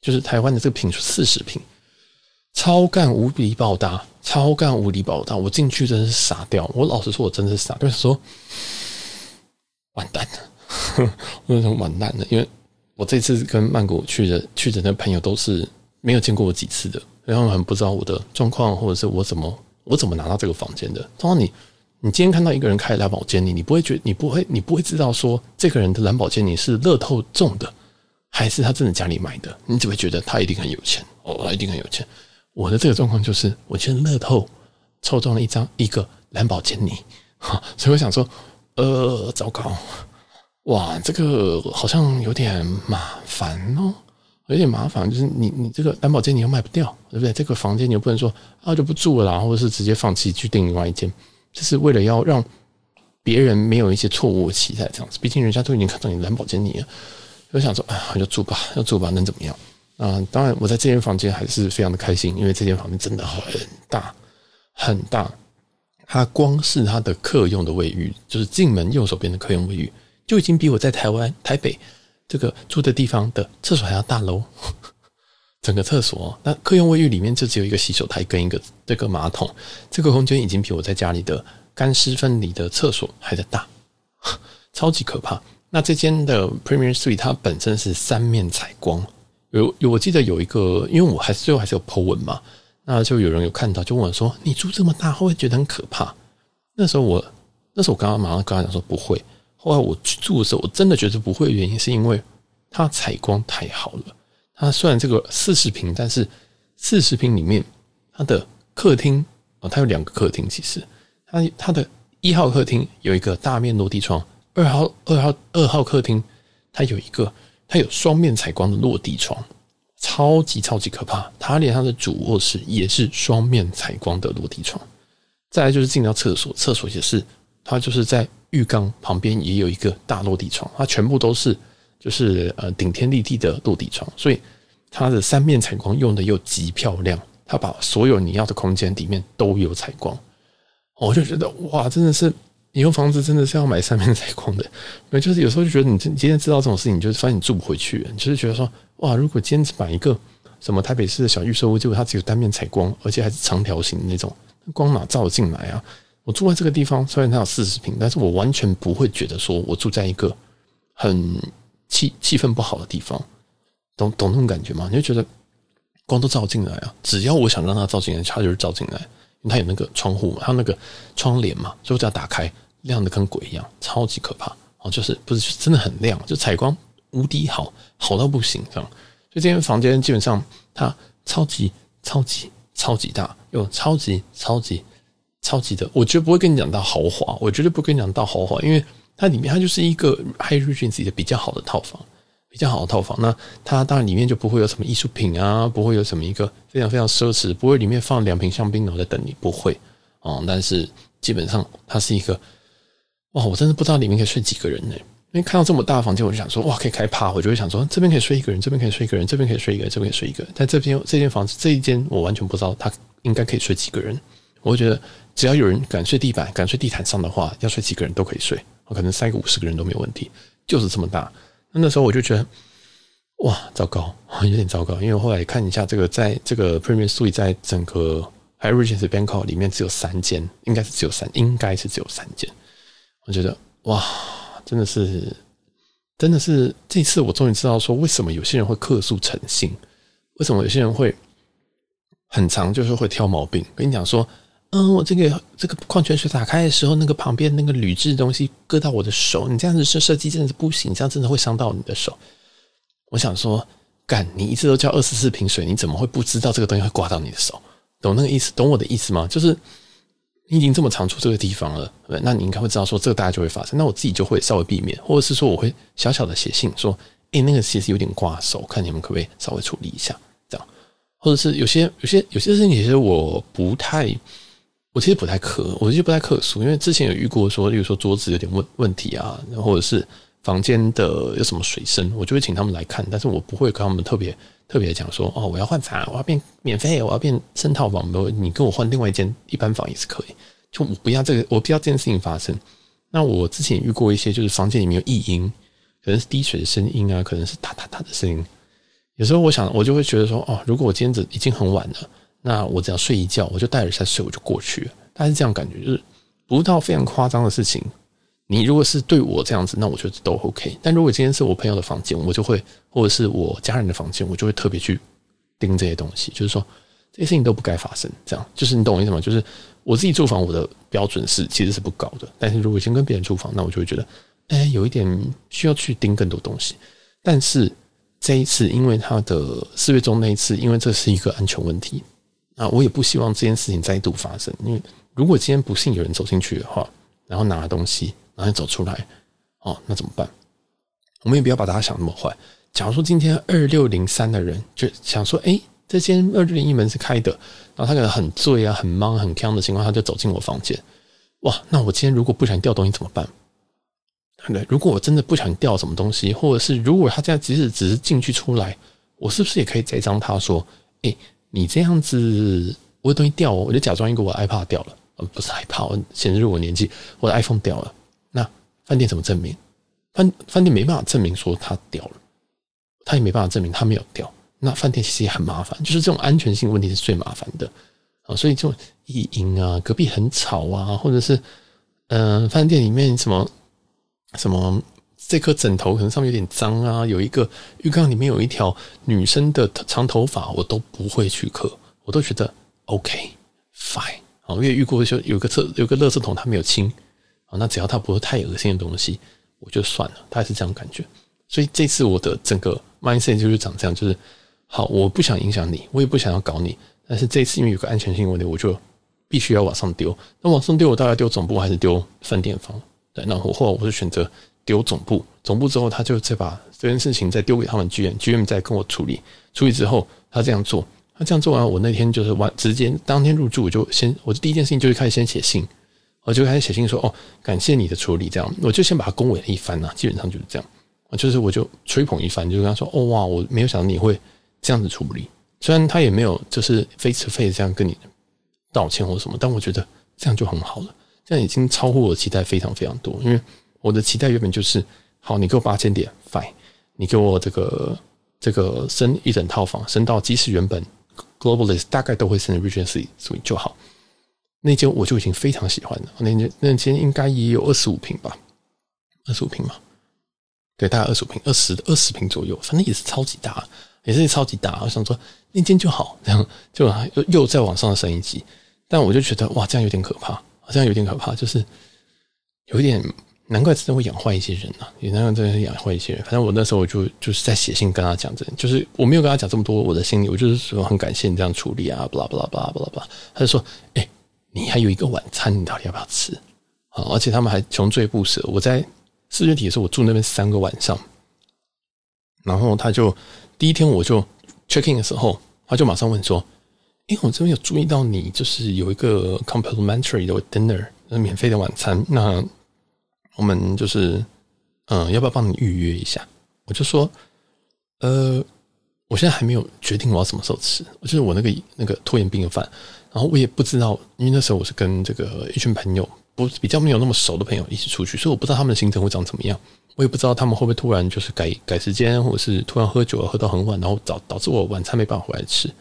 就是台湾的这个坪数四十坪，超干无比爆大，超干无敌爆大。我进去真的是傻掉。我老实说，我真的是傻，就是说。完蛋了，我那种完蛋了，因为我这次跟曼谷去的去的那朋友都是没有见过我几次的，然后很不知道我的状况，或者是我怎么我怎么拿到这个房间的。通常你你今天看到一个人开蓝宝坚尼，你不会觉得你不会你不会知道说这个人的蓝宝坚尼是乐透中的，还是他真的家里买的，你只会觉得他一定很有钱哦，他一定很有钱。我的这个状况就是，我今天乐透抽中了一张一个蓝宝坚尼，哈，所以我想说。呃，糟糕，哇，这个好像有点麻烦哦，有点麻烦，就是你你这个蓝宝间你又卖不掉，对不对？这个房间你又不能说啊就不住了啦，或者是直接放弃去订另外一间，这是为了要让别人没有一些错误的期待，这样子。毕竟人家都已经看到你蓝宝间你了，我想说，哎，就住吧，要住吧，能怎么样？啊，当然我在这间房间还是非常的开心，因为这间房间真的很大，很大。它光是它的客用的卫浴，就是进门右手边的客用卫浴，就已经比我在台湾台北这个住的地方的厕所还要大喽。整个厕所，那客用卫浴里面就只有一个洗手台跟一个这个马桶，这个空间已经比我在家里的干湿分离的厕所还要大，超级可怕。那这间的 Premier Suite 它本身是三面采光，有有我记得有一个，因为我还最后还是有 po 文嘛。那就有人有看到，就问我说：“你住这么大，会不会觉得很可怕？”那时候我，那时候我刚刚马上跟他讲说不会。后来我去住的时候，我真的觉得不会，原因是因为它采光太好了。它虽然这个四十平，但是四十平里面它的客厅啊，它有两个客厅。其实它它的一号客厅有一个大面落地窗，二号二号二号客厅它有一个它有双面采光的落地窗。超级超级可怕！它连它的主卧室也是双面采光的落地窗。再来就是进到厕所，厕所也是，它就是在浴缸旁边也有一个大落地窗，它全部都是就是呃顶天立地的落地窗，所以它的三面采光用的又极漂亮。它把所有你要的空间里面都有采光，我就觉得哇，真的是。以后房子真的是要买三面采光的，没就是有时候就觉得你今天知道这种事情，你就是发现你住不回去，你就是觉得说哇，如果今天买一个什么台北市的小预售屋，结果它只有单面采光，而且还是长条形的那种，光哪照进来啊？我住在这个地方，虽然它有四十平，但是我完全不会觉得说我住在一个很气气氛不好的地方，懂懂那种感觉吗？你就觉得光都照进来啊，只要我想让它照进来，它就是照进来。因为它有那个窗户嘛，它那个窗帘嘛，所以我只要打开，亮的跟鬼一样，超级可怕哦！就是不是，真的很亮，就采光无敌好，好到不行这样。所以这间房间基本上它超级超级超级大，又超级超级超级的，我绝对不会跟你讲到豪华，我绝对不会跟你讲到豪华，因为它里面它就是一个 High Regency 的比较好的套房。比较好的套房，那它当然里面就不会有什么艺术品啊，不会有什么一个非常非常奢侈，不会里面放两瓶香槟然后在等你，不会哦。但是基本上它是一个，哇，我真的不知道里面可以睡几个人呢？因为看到这么大的房间，我就想说，哇，可以开趴，我就会想说，这边可以睡一个人，这边可以睡一个人，这边可以睡一个，这边可以睡一个人。但这边这间房子这一间，我完全不知道它应该可以睡几个人。我觉得只要有人敢睡地板、敢睡地毯上的话，要睡几个人都可以睡，我可能塞个五十个人都没有问题，就是这么大。那那时候我就觉得，哇，糟糕，有点糟糕。因为我后来看一下这个，在这个 Premier Suite 在整个 Hyatt Regency Bangkok 里面只有三间，应该是只有三，应该是只有三间。我觉得，哇，真的是，真的是，这次我终于知道说，为什么有些人会客诉诚信，为什么有些人会很长就是会挑毛病。跟你讲说，嗯，我这个这个矿泉水打开的时候，那个旁边那个铝制的东西割到我的手，你这样子设设计真的是不行，这样真的会伤到你的手。我想说，干，你一直都叫二十四瓶水，你怎么会不知道这个东西会刮到你的手？懂那个意思？懂我的意思吗？就是你已经这么常出这个地方了，那你应该会知道说这个大概就会发生。那我自己就会稍微避免，或者是说我会小小的写信说，诶，那个其实有点刮手，看你们可不可以稍微处理一下，这样。或者是有些有些有些事情，其实我不太。我其实不太客，我其实不太客诉，因为之前有遇过说，例如说桌子有点问问题啊，或者是房间的有什么水声，我就会请他们来看，但是我不会跟他们特别特别讲说，哦，我要换房，我要变免费，我要变升套房，你跟我换另外一间一般房也是可以，就我不要这个，我不要这件事情发生。那我之前遇过一些，就是房间里面有异音，可能是滴水的声音啊，可能是哒哒哒的声音，有时候我想，我就会觉得说，哦，如果我今天子已经很晚了。那我只要睡一觉，我就戴耳塞睡，我就过去了。但是这样感觉就是不到非常夸张的事情。你如果是对我这样子，那我觉得都 OK。但如果今天是我朋友的房间，我就会，或者是我家人的房间，我就会特别去盯这些东西。就是说这些事情都不该发生。这样就是你懂我意思吗？就是我自己住房，我的标准是其实是不高的。但是如果先跟别人住房，那我就会觉得，哎，有一点需要去盯更多东西。但是这一次，因为他的四月中那一次，因为这是一个安全问题。啊，我也不希望这件事情再度发生。因为如果今天不幸有人走进去的话，然后拿了东西，然后走出来，哦，那怎么办？我们也不要把大家想那么坏。假如说今天二六零三的人就想说，诶，这间二六零一门是开的，然后他可能很醉啊、很忙、很锵的情况下就走进我房间，哇，那我今天如果不小心掉东西怎么办？对？如果我真的不想掉什么东西，或者是如果他这样即使只是进去出来，我是不是也可以栽赃他说，诶？你这样子，我的东西掉，我就假装一个我 iPad 掉了，呃，不是 iPad，显示我年纪，我的 iPhone 掉了。那饭店怎么证明？饭饭店没办法证明说它掉了，他也没办法证明它没有掉。那饭店其实也很麻烦，就是这种安全性问题是最麻烦的啊。所以这种异音啊，隔壁很吵啊，或者是嗯，饭店里面什么什么。这颗枕头可能上面有点脏啊，有一个浴缸里面有一条女生的长头发，我都不会去磕，我都觉得 OK fine 啊，因为遇过就有个厕有个垃圾桶，它没有清啊，那只要它不是太恶心的东西，我就算了，他也是这样感觉。所以这次我的整个 mindset 就是长这样，就是好，我不想影响你，我也不想要搞你，但是这次因为有个安全性问题，我就必须要往上丢。那往上丢，我大概丢总部还是丢饭店房？对，那我后来我是选择。丢总部，总部之后，他就再把这件事情再丢给他们 GM，GM 再跟我处理。处理之后，他这样做，他这样做完，我那天就是完直接当天入住，我就先，我第一件事情就是开始先写信，我就开始写信说，哦，感谢你的处理，这样，我就先把他恭维了一番呐，基本上就是这样，就是我就吹捧一番，就跟他说，哦哇，我没有想到你会这样子处理，虽然他也没有就是 face to face 这样跟你道歉或什么，但我觉得这样就很好了，这样已经超乎我期待非常非常多，因为。我的期待原本就是，好，你给我八千点，fine，你给我这个这个升一整套房，升到即使原本 Globalist 大概都会升 Regency 所以就好。那间我就已经非常喜欢了，那间那间应该也有二十五平吧，二十五平嘛，对，大概二十五平，二十二十平左右，反正也是超级大，也是超级大。我想说那间就好，这样就又又再往上升一级，但我就觉得哇，这样有点可怕，这样有点可怕，就是有一点。难怪真的会养坏一些人呐、啊！也难怪真的是养坏一些人。反正我那时候我就就是在写信跟他讲，这就是我没有跟他讲这么多我的心里，我就是说很感谢你这样处理啊，巴拉巴拉巴拉巴拉巴拉。他就说：“哎，你还有一个晚餐，你到底要不要吃？”啊，而且他们还穷追不舍。我在四月底的时候，我住那边三个晚上，然后他就第一天我就 checking 的时候，他就马上问说：“哎，我这边有注意到你就是有一个 complimentary 的 dinner，免费的晚餐，那。”我们就是，嗯，要不要帮你预约一下？我就说，呃，我现在还没有决定我要什么时候吃。就是我那个那个拖延病的饭，然后我也不知道，因为那时候我是跟这个一群朋友，不比较没有那么熟的朋友一起出去，所以我不知道他们的行程会长怎么样。我也不知道他们会不会突然就是改改时间，或者是突然喝酒喝到很晚，然后导导致我晚餐没办法回来吃。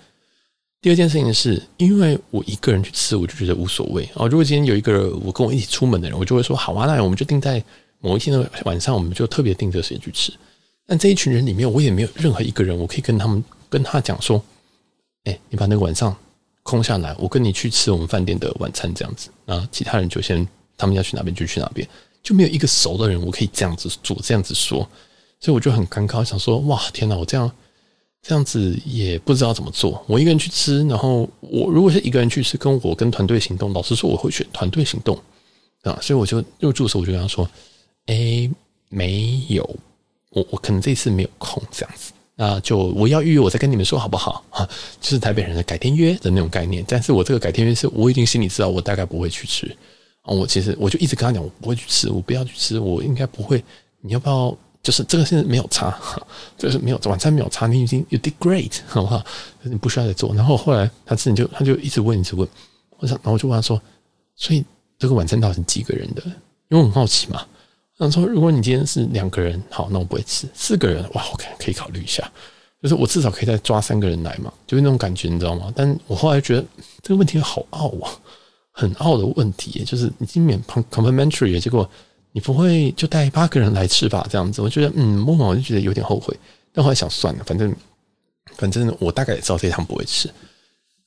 第二件事情是，因为我一个人去吃，我就觉得无所谓啊。如果今天有一个我跟我一起出门的人，我就会说好啊，那我们就定在某一天的晚上，我们就特别定这个时间去吃。但这一群人里面，我也没有任何一个人，我可以跟他们跟他讲说，哎，你把那个晚上空下来，我跟你去吃我们饭店的晚餐这样子啊，其他人就先他们要去哪边就去哪边，就没有一个熟的人我可以这样子做这样子说，所以我就很尴尬，想说哇天哪，我这样这样子也不知道怎么做，我一个人去吃，然后我如果是一个人去吃，跟我跟团队行动，老实说我会选团队行动啊，所以我就入住的时候我就跟他说，哎，没有，我我可能这次没有空这样子。那就我要预约，我再跟你们说好不好啊？就是台北人的改天约的那种概念。但是我这个改天约是我已经心里知道，我大概不会去吃啊。我其实我就一直跟他讲，我不会去吃，我不要去吃，我应该不会。你要不要？就是这个现在没有差，就是没有晚餐没有差，你已经 you did great 好不好？你不需要再做。然后后来他自己就他就一直问一直问，我想然后我就问他说，所以这个晚餐到底是几个人的？因为我很好奇嘛。然后说，如果你今天是两个人，好，那我不会吃。四个人，哇，OK，可以考虑一下。就是我至少可以再抓三个人来嘛，就是那种感觉，你知道吗？但我后来觉得这个问题好傲啊，很傲的问题。就是你今年 complimentary，结果你不会就带八个人来吃吧？这样子，我觉得，嗯，默默我就觉得有点后悔。但后来想算了，反正反正我大概也知道这一趟不会吃。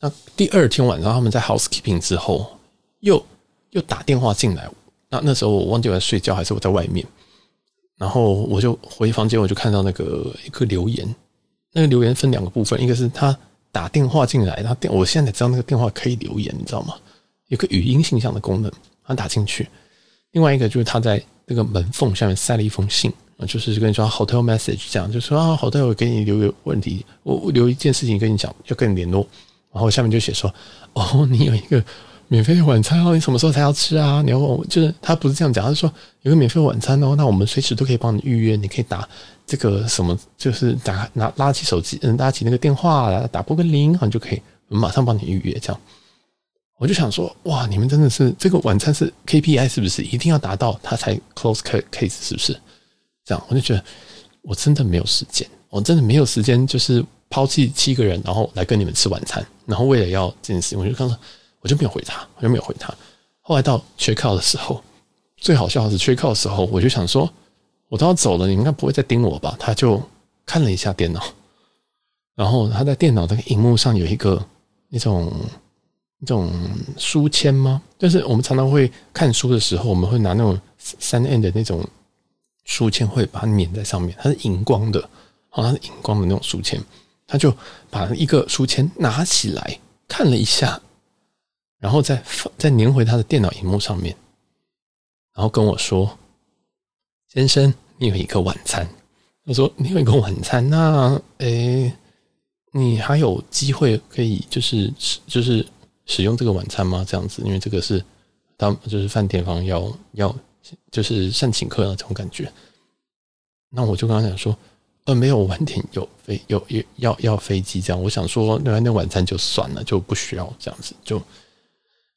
那第二天晚上他们在 housekeeping 之后，又又打电话进来。那那时候我忘记我在睡觉还是我在外面，然后我就回房间，我就看到那个一个留言，那个留言分两个部分，一个是他打电话进来，他电我现在才知道那个电话可以留言，你知道吗？有个语音信箱的功能，他打进去。另外一个就是他在那个门缝下面塞了一封信啊，就是跟你说 hotel message 这样，就说啊，hotel 给你留个问题，我留一件事情跟你讲，要跟你联络，然后下面就写说哦，你有一个。免费的晚餐哦，你什么时候才要吃啊？你要问我，就是他不是这样讲，他说有个免费晚餐哦，那我们随时都可以帮你预约，你可以打这个什么，就是打拿拉起手机，嗯，拉起那个电话来打拨个铃，然后就可以我们马上帮你预约。这样，我就想说，哇，你们真的是这个晚餐是 KPI 是不是？一定要达到他才 close case 是不是？这样，我就觉得我真的没有时间，我真的没有时间，就是抛弃七个人，然后来跟你们吃晚餐，然后为了要这件事情，我就刚刚。我就没有回他，我就没有回他。后来到 check out 的时候，最好笑的是 check out 的时候，我就想说，我都要走了，你应该不会再盯我吧？他就看了一下电脑，然后他在电脑的荧幕上有一个那种那种书签吗？就是我们常常会看书的时候，我们会拿那种三 N 的那种书签，会把它粘在上面，它是荧光的，好像是荧光的那种书签。他就把一个书签拿起来看了一下。然后再放再粘回他的电脑荧幕上面，然后跟我说：“先生，你有一个晚餐。”他说：“你有一个晚餐，那诶，你还有机会可以就是就是使用这个晚餐吗？这样子，因为这个是当就是饭店方要要就是善请客那种感觉。”那我就跟他讲说：“呃，没有，晚点有飞有有要要飞机这样。我想说，那那晚餐就算了，就不需要这样子就。”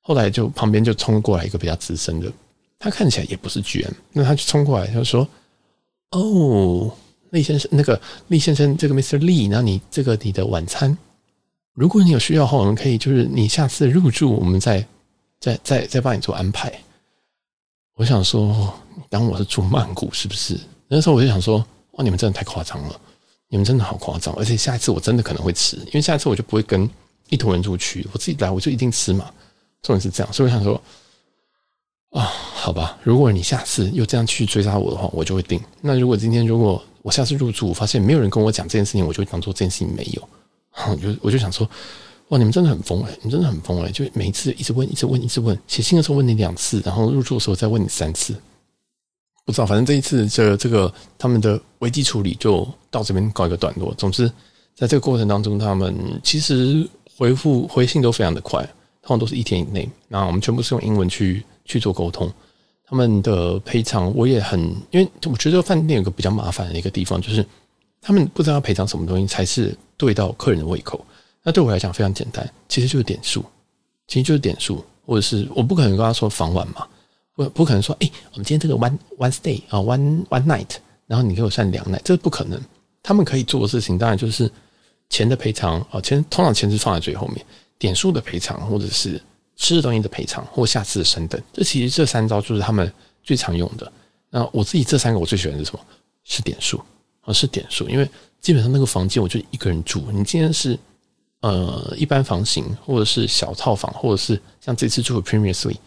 后来就旁边就冲过来一个比较资深的，他看起来也不是 GM，那他就冲过来他就说：“哦，厉先生，那个厉先生，这个 Mr. Lee，那你这个你的晚餐，如果你有需要的话，我们可以就是你下次入住，我们再再再再帮你做安排。”我想说，当我是住曼谷是不是？那时候我就想说：“哇，你们真的太夸张了，你们真的好夸张，而且下一次我真的可能会吃，因为下一次我就不会跟一坨人住去，我自己来我就一定吃嘛。”重点是这样，所以我想说，啊，好吧，如果你下次又这样去追杀我的话，我就会定。那如果今天如果我下次入住，我发现没有人跟我讲这件事情，我就当做这件事情没有。我就我就想说，哇，你们真的很疯诶，你们真的很疯诶，就每一次一直问，一直问，一直问。写信的时候问你两次，然后入住的时候再问你三次。不知道，反正这一次这这个他们的危机处理就到这边告一个段落。总之，在这个过程当中，他们其实回复回信都非常的快。通常都是一天以内，那我们全部是用英文去去做沟通。他们的赔偿我也很，因为我觉得饭店有个比较麻烦的一个地方，就是他们不知道要赔偿什么东西才是对到客人的胃口。那对我来讲非常简单，其实就是点数，其实就是点数，或者是我不可能跟他说房晚嘛，不不可能说，哎，我们今天这个 one one stay 啊，one one night，然后你给我算两 night，这不可能。他们可以做的事情，当然就是钱的赔偿啊，钱通常钱是放在最后面。点数的赔偿，或者是吃的东西的赔偿，或下次的升等，这其实这三招就是他们最常用的。那我自己这三个我最喜欢的是什么？是点数啊，是点数，因为基本上那个房间我就一个人住。你今天是呃一般房型，或者是小套房，或者是像这次住的 Premier Suite，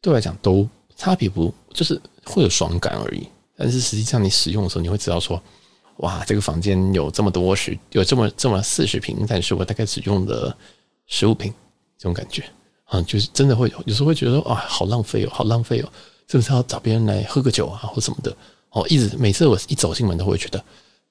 对我来讲都差别不就是会有爽感而已。但是实际上你使用的时候，你会知道说，哇，这个房间有这么多十，有这么这么四十平，但是我大概只用了十五平，这种感觉啊，就是真的会有，有时候会觉得啊，好浪费哦，好浪费哦，是不是要找别人来喝个酒啊，或什么的？哦，一直每次我一走进门都会觉得，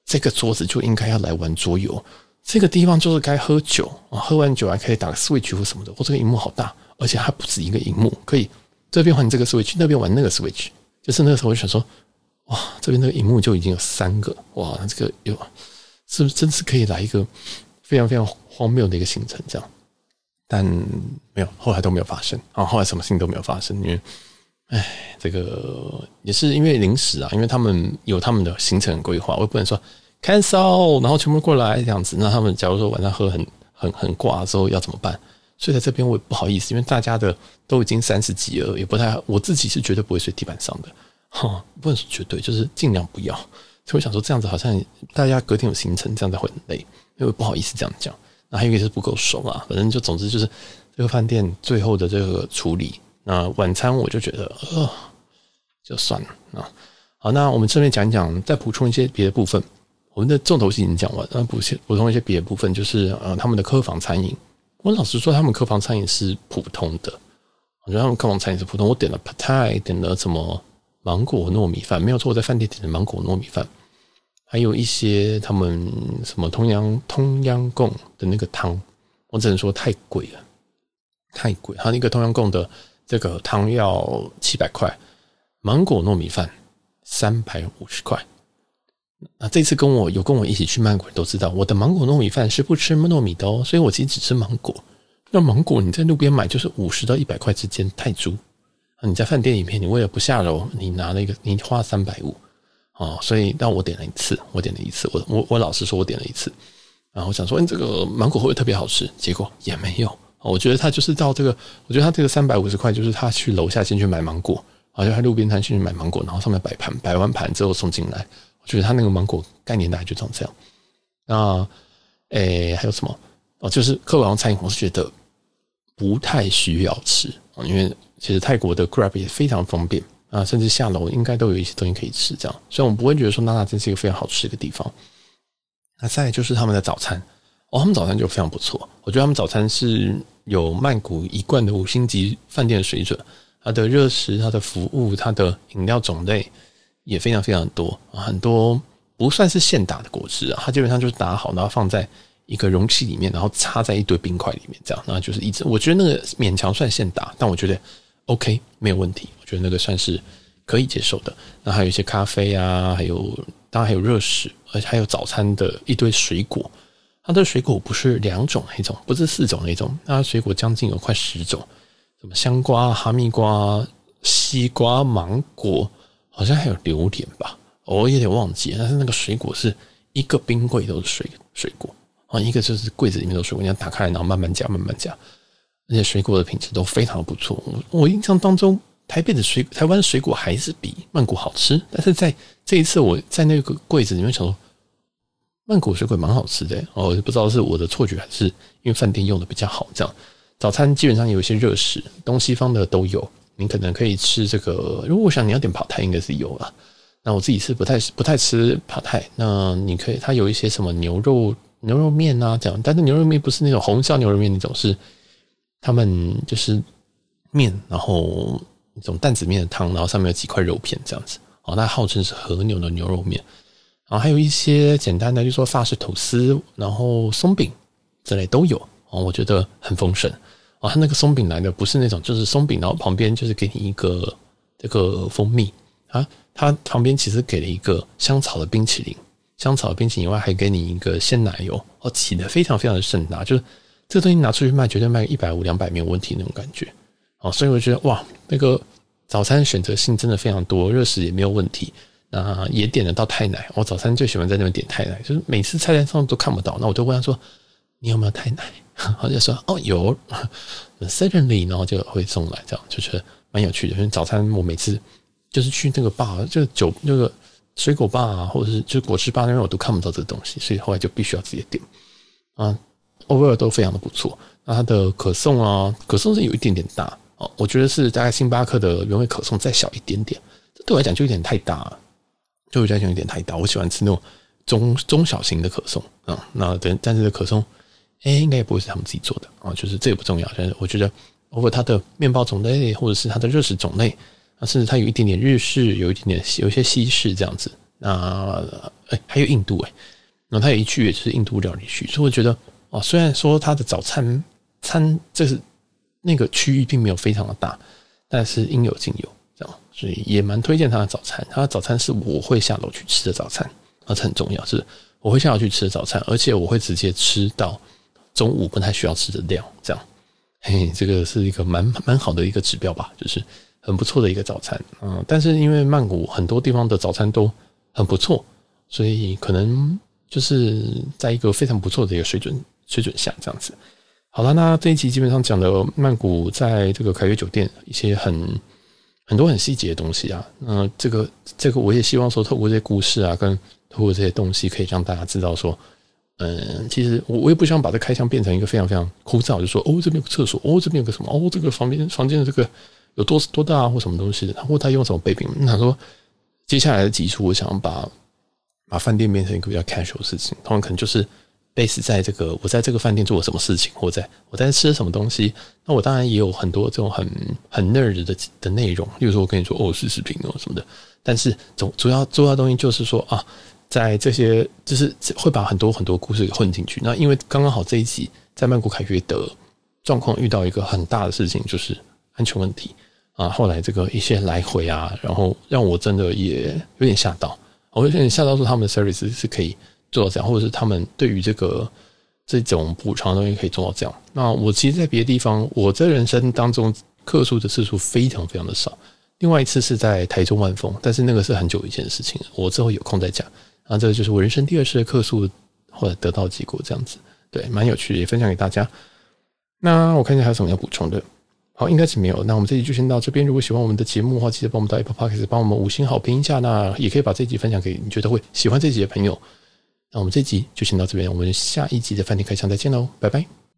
这个桌子就应该要来玩桌游，这个地方就是该喝酒啊，喝完酒还可以打个 Switch 或什么的。我这个荧幕好大，而且还不止一个荧幕，可以这边玩这个 Switch，那边玩那个 Switch。就是那个时候我就想说，哇，这边那个荧幕就已经有三个，哇，这个有是不是真是可以来一个非常非常荒谬的一个行程这样？但没有，后来都没有发生啊，后来什么事情都没有发生，因为。哎，这个也是因为临时啊，因为他们有他们的行程规划，我也不能说 cancel，然后全部过来这样子。那他们假如说晚上喝很很很挂的时候要怎么办？所以在这边我也不好意思，因为大家的都已经三十几了，也不太，我自己是绝对不会睡地板上的，哈，不能说绝对，就是尽量不要。所以我想说这样子好像大家隔天有行程，这样子会很累，因为不好意思这样讲。那还有一个是不够熟啊，反正就总之就是这个饭店最后的这个处理。那晚餐我就觉得，呃，就算了啊。好，那我们这边讲一讲，再补充一些别的部分。我们的重头戏已经讲完，那补些补充一些别的部分，就是呃，他们的客房餐饮。我老实说，他们客房餐饮是普通的。我觉得他们客房餐饮是普通。我点了 Pad Thai，点了什么芒果糯米饭，没有错，我在饭店点的芒果糯米饭，还有一些他们什么通央通央贡的那个汤，我只能说太贵了，太贵。他那个通央贡的。这个汤要七百块，芒果糯米饭三百五十块。那这次跟我有跟我一起去曼谷人都知道，我的芒果糯米饭是不吃糯米的哦，所以我其实只吃芒果。那芒果你在路边买就是五十到一百块之间泰铢，你在饭店里面，你为了不下楼，你拿了一个，你花三百五啊，所以但我点了一次，我点了一次，我我我老实说，我点了一次，然后我想说，你这个芒果会不会特别好吃？结果也没有。我觉得他就是到这个，我觉得他这个三百五十块，就是他去楼下先去买芒果，好像他路边摊去买芒果，然后上面摆盘，摆完盘之后送进来。我觉得他那个芒果概念大概就长这样。那，诶，还有什么？哦，就是客房餐饮，我是觉得不太需要吃，因为其实泰国的 Grab 也非常方便啊，甚至下楼应该都有一些东西可以吃。这样，所以我们不会觉得说那那真是一个非常好吃的地方。那再就是他们的早餐。哦，他们早餐就非常不错。我觉得他们早餐是有曼谷一贯的五星级饭店的水准。它的热食、它的服务、它的饮料种类也非常非常多，很多不算是现打的果汁啊，它基本上就是打好，然后放在一个容器里面，然后插在一堆冰块里面，这样，然后就是一直。我觉得那个勉强算现打，但我觉得 OK 没有问题。我觉得那个算是可以接受的。那还有一些咖啡啊，还有当然还有热食，而且还有早餐的一堆水果。它的水果不是两种那种，不是四种那种，它水果将近有快十种，什么香瓜、哈密瓜、西瓜、芒果，好像还有榴莲吧，我有点忘记。但是那个水果是一个冰柜都是水水果啊，一个就是柜子里面都是水果，你要打开来，然后慢慢夹，慢慢夹，而且水果的品质都非常不错。我印象当中，台北的水台湾水果还是比曼谷好吃，但是在这一次我在那个柜子里面想说。曼谷水果蛮好吃的哦，不知道是我的错觉还是因为饭店用的比较好。这样早餐基本上有一些热食，东西方的都有。你可能可以吃这个，如果我想你要点 Pad Thai，应该是有啦。那我自己是不太不太吃 Pad Thai。那你可以，它有一些什么牛肉牛肉面啊这样，但是牛肉面不是那种红烧牛肉面那种，是他们就是面，然后一种担子面的汤，然后上面有几块肉片这样子。哦，那号称是和牛的牛肉面。啊还有一些简单的，就说法式吐司，然后松饼之类都有啊，我觉得很丰盛啊。它那个松饼来的不是那种，就是松饼，然后旁边就是给你一个这个蜂蜜啊，它旁边其实给了一个香草的冰淇淋，香草的冰淇淋以外还给你一个鲜奶油哦，挤得非常非常的盛大，就是这个东西拿出去卖，绝对卖一百五两百没有问题那种感觉啊。所以我觉得哇，那个早餐选择性真的非常多，热食也没有问题。啊也点得到太奶，我早餐最喜欢在那边点太奶，就是每次菜单上都看不到，那我就问他说：“你有没有太奶？” 他就说：“哦，有，certainly。” 然后就会送来，这样就觉得蛮有趣的。因为早餐我每次就是去那个吧，就酒那个水果吧，或者是就果汁吧那边，我都看不到这个东西，所以后来就必须要自己点啊。，overall 都非常的不错。那它的可颂啊，可颂是有一点点大哦，我觉得是大概星巴克的原味可颂再小一点点，这对我来讲就有点太大了，对我来讲有点太大。我喜欢吃那种中中小型的可颂啊。那等但是可颂，哎，应该也不会是他们自己做的啊，就是这也不重要。但是我觉得，包括它的面包种类，或者是它的热食种类啊，甚至它有一点点日式，有一点点有一些西式这样子。那哎，还有印度哎，那它有一区也是印度料理区，所以我觉得哦，虽然说它的早餐。餐这是那个区域并没有非常的大，但是应有尽有，所以也蛮推荐他的早餐。他的早餐是我会下楼去吃的早餐，而且很重要，是我会下楼去吃的早餐，而且我会直接吃到中午不太需要吃的量，这样，嘿，这个是一个蛮蛮好的一个指标吧，就是很不错的一个早餐，嗯，但是因为曼谷很多地方的早餐都很不错，所以可能就是在一个非常不错的一个水准水准下这样子。好了，那这一集基本上讲的曼谷在这个凯悦酒店一些很很多很细节的东西啊。那这个这个我也希望说，透过这些故事啊，跟透过这些东西，可以让大家知道说，嗯，其实我我也不想把这开箱变成一个非常非常枯燥，就说哦这边有个厕所，哦这边有个什么，哦这个房间房间的这个有多多大，或什么东西的，或他用什么备品。他说接下来的几处，我想把把饭店变成一个比较 casual 的事情，他们可能就是。Base 在这个，我在这个饭店做了什么事情，或在我在吃什么东西，那我当然也有很多这种很很 nerd 的的内容，例如说我跟你说哦，是视频哦什么的。但是总主要主要东西就是说啊，在这些就是会把很多很多故事给混进去。那因为刚刚好这一集在曼谷凯悦的状况遇到一个很大的事情，就是安全问题啊。后来这个一些来回啊，然后让我真的也有点吓到，我有点吓到说他们的 service 是可以。做到这样，或者是他们对于这个这种补偿的东西可以做到这样。那我其实，在别的地方，我在人生当中客诉的次数非常非常的少。另外一次是在台中万丰，但是那个是很久以前的事情，我之后有空再讲。那这个就是我人生第二次的客诉，或者得到结果这样子，对，蛮有趣的，也分享给大家。那我看一下还有什么要补充的。好，应该是没有。那我们这集就先到这边。如果喜欢我们的节目的话，记得帮我们到 Apple Podcast 帮我们五星好评一下。那也可以把这集分享给你觉得会喜欢这集的朋友。那我们这集就先到这边，我们下一集的饭店开箱再见喽，拜拜。